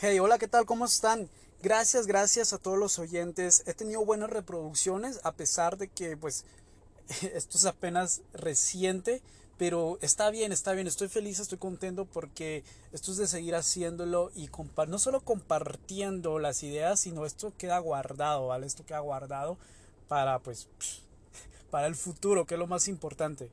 Hey, hola, ¿qué tal? ¿Cómo están? Gracias, gracias a todos los oyentes. He tenido buenas reproducciones a pesar de que pues esto es apenas reciente, pero está bien, está bien, estoy feliz, estoy contento porque esto es de seguir haciéndolo y no solo compartiendo las ideas, sino esto queda guardado, ¿vale? Esto queda guardado para pues para el futuro, que es lo más importante.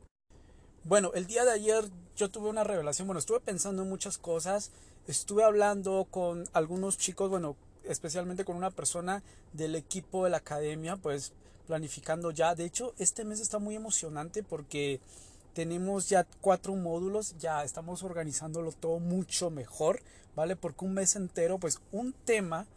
Bueno, el día de ayer yo tuve una revelación, bueno, estuve pensando en muchas cosas, estuve hablando con algunos chicos, bueno, especialmente con una persona del equipo de la academia, pues planificando ya. De hecho, este mes está muy emocionante porque tenemos ya cuatro módulos, ya estamos organizándolo todo mucho mejor, ¿vale? Porque un mes entero, pues un tema,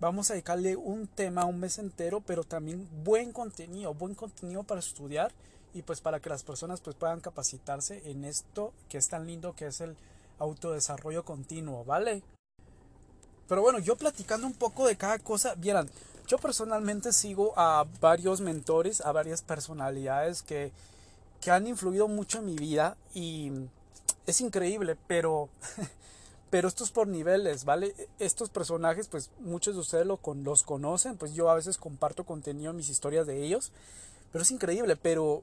vamos a dedicarle un tema un mes entero, pero también buen contenido, buen contenido para estudiar y pues para que las personas pues puedan capacitarse en esto que es tan lindo que es el autodesarrollo continuo, ¿vale? Pero bueno, yo platicando un poco de cada cosa, vieran, yo personalmente sigo a varios mentores, a varias personalidades que, que han influido mucho en mi vida y es increíble, pero, pero esto es por niveles, ¿vale? Estos personajes, pues muchos de ustedes lo, los conocen, pues yo a veces comparto contenido en mis historias de ellos, pero es increíble, pero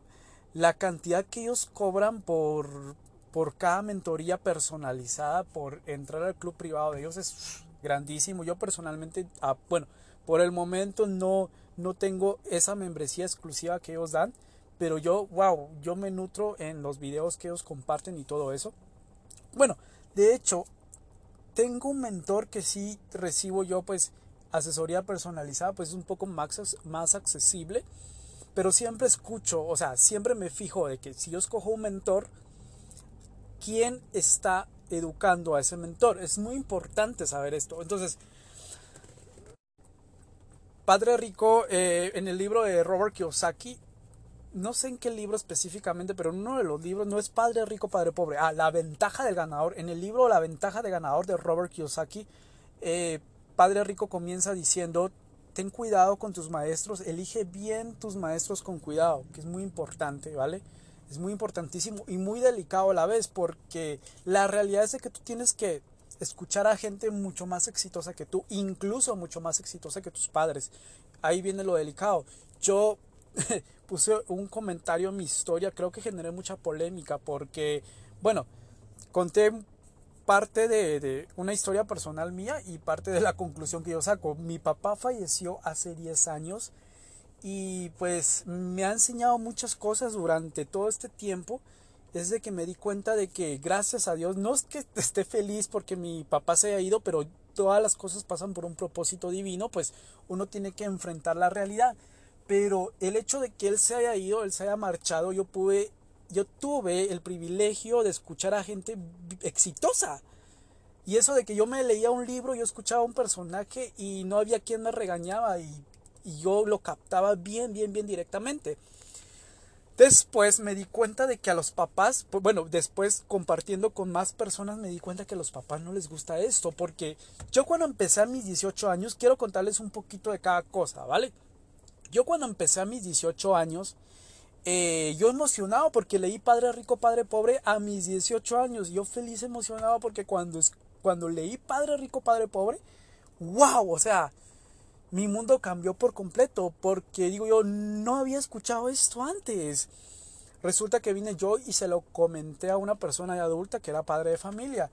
la cantidad que ellos cobran por, por cada mentoría personalizada, por entrar al club privado de ellos es grandísimo. Yo personalmente, ah, bueno, por el momento no, no tengo esa membresía exclusiva que ellos dan, pero yo, wow, yo me nutro en los videos que ellos comparten y todo eso. Bueno, de hecho, tengo un mentor que sí recibo yo, pues, asesoría personalizada, pues es un poco más, más accesible, pero siempre escucho, o sea, siempre me fijo de que si yo escojo un mentor, ¿quién está educando a ese mentor? Es muy importante saber esto. Entonces, Padre Rico, eh, en el libro de Robert Kiyosaki, no sé en qué libro específicamente, pero en uno de los libros no es Padre Rico, Padre Pobre. Ah, La ventaja del ganador. En el libro La ventaja del ganador de Robert Kiyosaki, eh, Padre Rico comienza diciendo, ten cuidado con tus maestros, elige bien tus maestros con cuidado, que es muy importante, ¿vale? Es muy importantísimo y muy delicado a la vez, porque la realidad es que tú tienes que escuchar a gente mucho más exitosa que tú, incluso mucho más exitosa que tus padres. Ahí viene lo delicado. Yo puse un comentario en mi historia, creo que generé mucha polémica porque, bueno, conté parte de, una historia personal mía y parte de la conclusión que yo saco. Mi papá falleció hace 10 años y pues me ha enseñado muchas cosas durante todo este tiempo es de que me di cuenta de que gracias a Dios, no es que esté feliz porque mi papá se haya ido, pero todas las cosas pasan por un propósito divino, pues uno tiene que enfrentar la realidad. Pero el hecho de que él se haya ido, él se haya marchado, yo pude, yo tuve el privilegio de escuchar a gente exitosa. Y eso de que yo me leía un libro, yo escuchaba a un personaje y no había quien me regañaba y, y yo lo captaba bien, bien, bien directamente. Después me di cuenta de que a los papás, bueno, después compartiendo con más personas me di cuenta que a los papás no les gusta esto, porque yo cuando empecé a mis 18 años, quiero contarles un poquito de cada cosa, ¿vale? Yo cuando empecé a mis 18 años, eh, yo emocionado porque leí Padre Rico, Padre Pobre a mis 18 años, yo feliz emocionado porque cuando, cuando leí Padre Rico, Padre Pobre, wow, o sea, mi mundo cambió por completo porque digo yo no había escuchado esto antes. Resulta que vine yo y se lo comenté a una persona adulta que era padre de familia.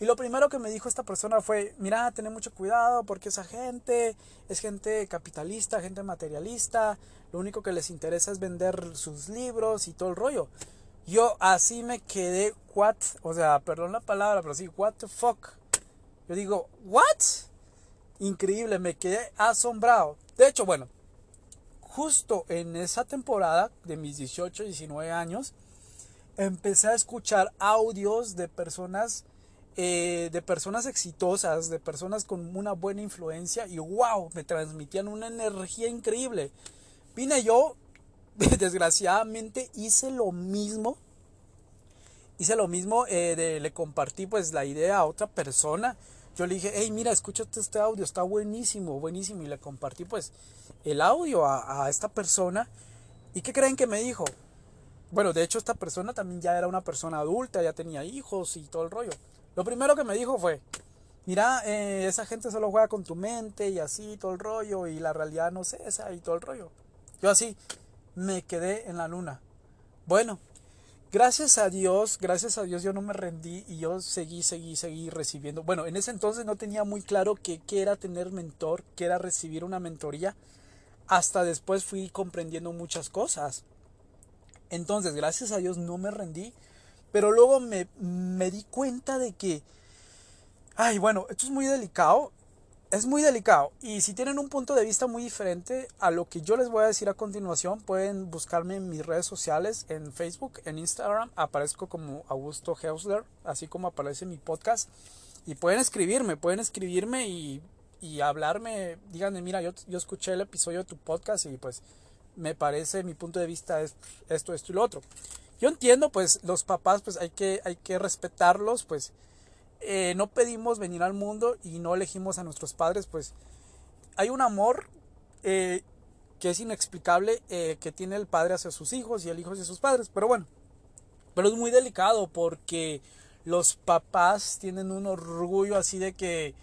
Y lo primero que me dijo esta persona fue, mira, ten mucho cuidado porque esa gente es gente capitalista, gente materialista, lo único que les interesa es vender sus libros y todo el rollo. Yo así me quedé, what, o sea, perdón la palabra, pero sí, what the fuck. Yo digo, what? increíble, me quedé asombrado. De hecho, bueno, justo en esa temporada de mis 18, 19 años, empecé a escuchar audios de personas, eh, de personas exitosas, de personas con una buena influencia y wow, me transmitían una energía increíble. Vine yo, desgraciadamente hice lo mismo. Hice lo mismo, eh, de, le compartí pues la idea a otra persona yo le dije, hey, mira, escúchate este audio, está buenísimo, buenísimo. Y le compartí pues el audio a, esta persona. ¿Y qué creen que me dijo? Bueno, de hecho esta persona también ya era una persona adulta, ya tenía hijos y todo el rollo. Lo primero que me dijo fue, mira, eh, esa gente solo juega con tu mente y así, todo el rollo, y la realidad no es esa y todo el rollo. Yo así me quedé en la luna. Bueno, gracias a Dios, gracias a Dios yo no me rendí y yo seguí, seguí, seguí recibiendo. Bueno, en ese entonces no tenía muy claro qué era tener mentor, qué era recibir una mentoría. Hasta después fui comprendiendo muchas cosas. Entonces, gracias a Dios no me rendí. Pero luego me, me di cuenta de que, ay, bueno, esto es muy delicado es muy delicado y si tienen un punto de vista muy diferente a lo que yo les voy a decir a continuación, pueden buscarme en mis redes sociales, en Facebook, en Instagram, aparezco como Augusto Heusler, así como aparece mi podcast y pueden escribirme, pueden escribirme y, y hablarme, díganme, mira, yo, yo escuché el episodio de tu podcast y pues me parece, mi punto de vista es esto, esto y lo otro. Yo entiendo, pues los papás, pues hay que, hay que respetarlos, pues eh, no pedimos venir al mundo y no elegimos a nuestros padres, pues hay un amor eh, que es inexplicable eh, que tiene el padre hacia sus hijos y el hijo hacia sus padres. Pero bueno, pero es muy delicado porque los papás tienen un orgullo así de que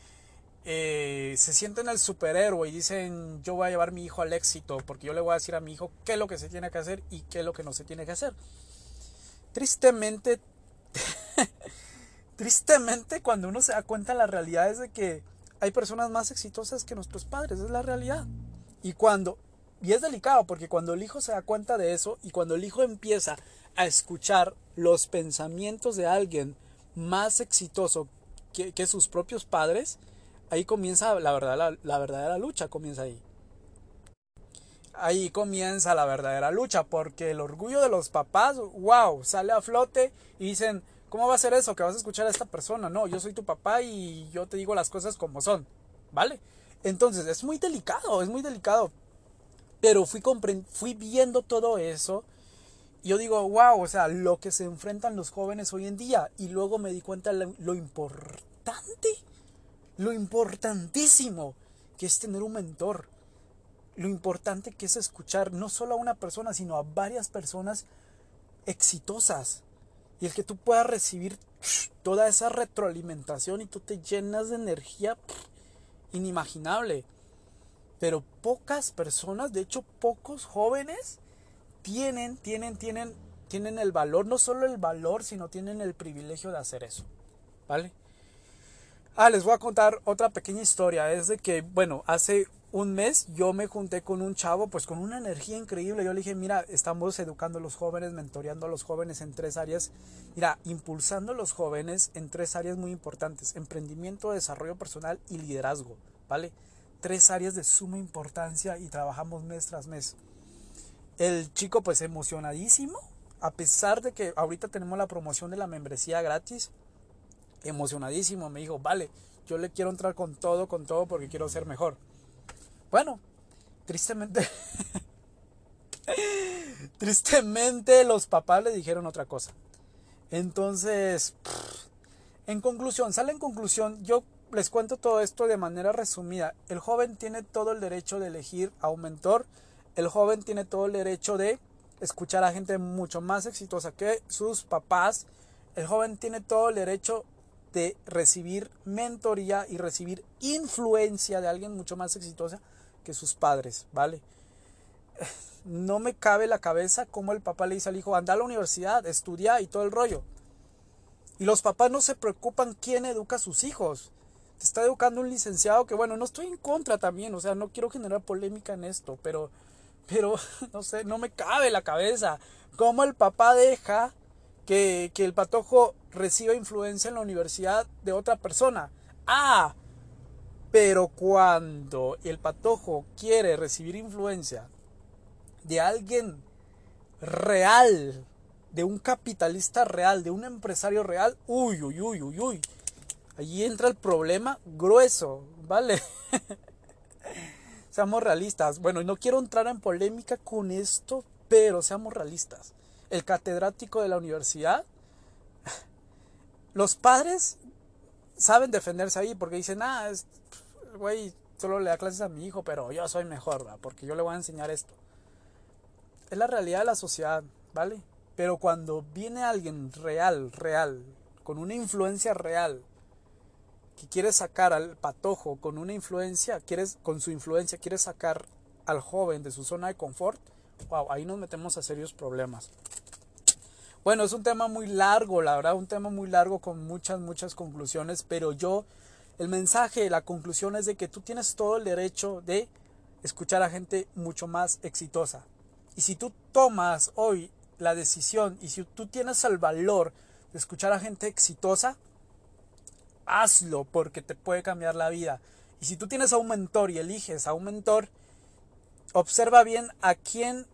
se sienten el superhéroe y dicen yo voy a llevar mi hijo al éxito porque yo le voy a decir a mi hijo qué es lo que se tiene que hacer y qué es lo que no se tiene que hacer. Tristemente tristemente cuando uno se da cuenta la realidad es de que hay personas más exitosas que nuestros padres, es la realidad. Y cuando, y es delicado porque cuando el hijo se da cuenta de eso y cuando el hijo empieza a escuchar los pensamientos de alguien más exitoso que, sus propios padres, ahí comienza la, verdad, la, la verdadera lucha, comienza ahí. Ahí comienza la verdadera lucha porque el orgullo de los papás, wow, sale a flote y dicen, ¿Cómo va a ser eso? Que vas a escuchar a esta persona. No, yo soy tu papá y yo te digo las cosas como son. ¿Vale? Entonces, es muy delicado, es muy delicado. Pero fui, fui viendo todo eso. Y yo digo, wow, o sea, lo que se enfrentan los jóvenes hoy en día. Y luego me di cuenta lo, lo importante, lo importantísimo que es tener un mentor. Lo importante que es escuchar no solo a una persona, sino a varias personas exitosas y el que tú puedas recibir toda esa retroalimentación y tú te llenas de energía inimaginable. Pero pocas personas, de hecho pocos jóvenes, tienen, tienen, tienen, tienen el valor, no solo el valor, sino tienen el privilegio de hacer eso. ¿Vale? Ah, les voy a contar otra pequeña historia. Es de que, bueno, hace un mes yo me junté con un chavo pues con una energía increíble. Yo le dije, mira, estamos educando a los jóvenes, mentoreando a los jóvenes en tres áreas. Mira, impulsando a los jóvenes en tres áreas muy importantes. Emprendimiento, desarrollo personal y liderazgo. ¿Vale? Tres áreas de suma importancia y trabajamos mes tras mes. El chico pues emocionadísimo. A pesar de que ahorita tenemos la promoción de la membresía gratis. Emocionadísimo. Me dijo, vale, yo le quiero entrar con todo, con todo porque quiero ser mejor. Bueno, tristemente, tristemente los papás le dijeron otra cosa. Entonces, en conclusión, sale en conclusión, yo les cuento todo esto de manera resumida. El joven tiene todo el derecho de elegir a un mentor. El joven tiene todo el derecho de escuchar a gente mucho más exitosa que sus papás. El joven tiene todo el derecho de recibir mentoría y recibir influencia de alguien mucho más exitosa que sus padres, ¿vale? No me cabe la cabeza cómo el papá le dice al hijo, anda a la universidad, estudia y todo el rollo. Y los papás no se preocupan quién educa a sus hijos. Te está educando un licenciado que, bueno, no estoy en contra también, o sea, no quiero generar polémica en esto, pero, pero, no sé, no me cabe la cabeza. Cómo el papá deja que, que el patojo reciba influencia en la universidad de otra persona. Ah, pero cuando el patojo quiere recibir influencia de alguien real, de un capitalista real, de un empresario real, uy, uy, uy, uy, uy. Allí entra el problema grueso, ¿vale? seamos realistas. Bueno, no quiero entrar en polémica con esto, pero seamos realistas. El catedrático de la universidad, los padres saben defenderse ahí porque dicen, ah, es, güey solo le da clases a mi hijo, pero yo soy mejor, porque yo le voy a enseñar esto. Es la realidad de la sociedad, ¿vale? Pero cuando viene alguien real, real, con una influencia real, que quieres sacar al patojo con una influencia, quieres con su influencia, quieres sacar al joven de su zona de confort, wow, ahí nos metemos a serios problemas. Bueno, es un tema muy largo, la verdad, un tema muy largo con muchas, muchas conclusiones, pero yo, el mensaje, la conclusión es de que tú tienes todo el derecho de escuchar a gente mucho más exitosa. Y si tú tomas hoy la decisión y si tú tienes el valor de escuchar a gente exitosa, hazlo porque te puede cambiar la vida. Y si tú tienes a un mentor y eliges a un mentor, observa bien a quién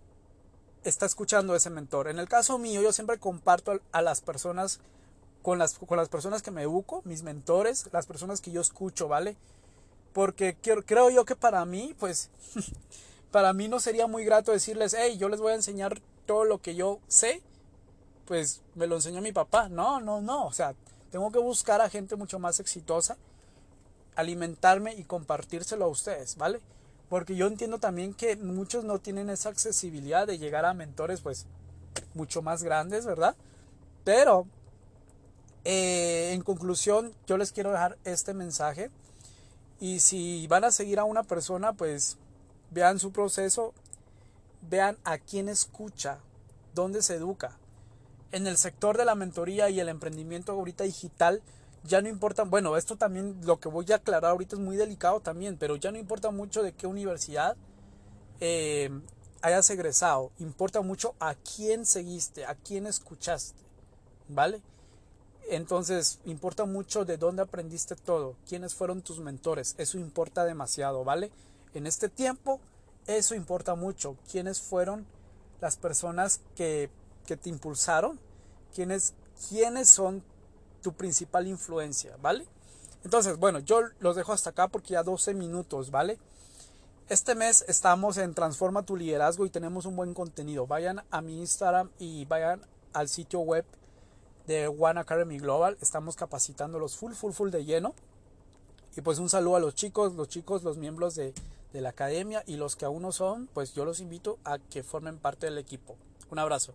está escuchando ese mentor. En el caso mío, yo siempre comparto a las personas con las, con las personas que me educo, mis mentores, las personas que yo escucho, ¿vale? Porque creo yo que para mí, pues, para mí no sería muy grato decirles, hey, yo les voy a enseñar todo lo que yo sé, pues me lo enseñó mi papá. No, no, no. O sea, tengo que buscar a gente mucho más exitosa, alimentarme y compartírselo a ustedes, ¿vale? Porque yo entiendo también que muchos no tienen esa accesibilidad de llegar a mentores pues mucho más grandes, ¿verdad? Pero eh, en conclusión yo les quiero dejar este mensaje y si van a seguir a una persona pues vean su proceso, vean a quién escucha, dónde se educa. En el sector de la mentoría y el emprendimiento ahorita digital, ya no importa, bueno, esto también lo que voy a aclarar ahorita es muy delicado también, pero ya no importa mucho de qué universidad eh, hayas egresado, importa mucho a quién seguiste, a quién escuchaste, ¿vale? Entonces, importa mucho de dónde aprendiste todo, quiénes fueron tus mentores, eso importa demasiado, ¿vale? En este tiempo, eso importa mucho, quiénes fueron las personas que, que te impulsaron, quiénes, quiénes son tu principal influencia, ¿vale? Entonces, bueno, yo los dejo hasta acá porque ya 12 minutos, ¿vale? Este mes estamos en Transforma tu liderazgo y tenemos un buen contenido. Vayan a mi Instagram y vayan al sitio web de One Academy Global. Estamos capacitándolos full, full, full de lleno. Y pues un saludo a los chicos, los chicos, los miembros de, de la academia y los que aún no son, pues yo los invito a que formen parte del equipo. Un abrazo.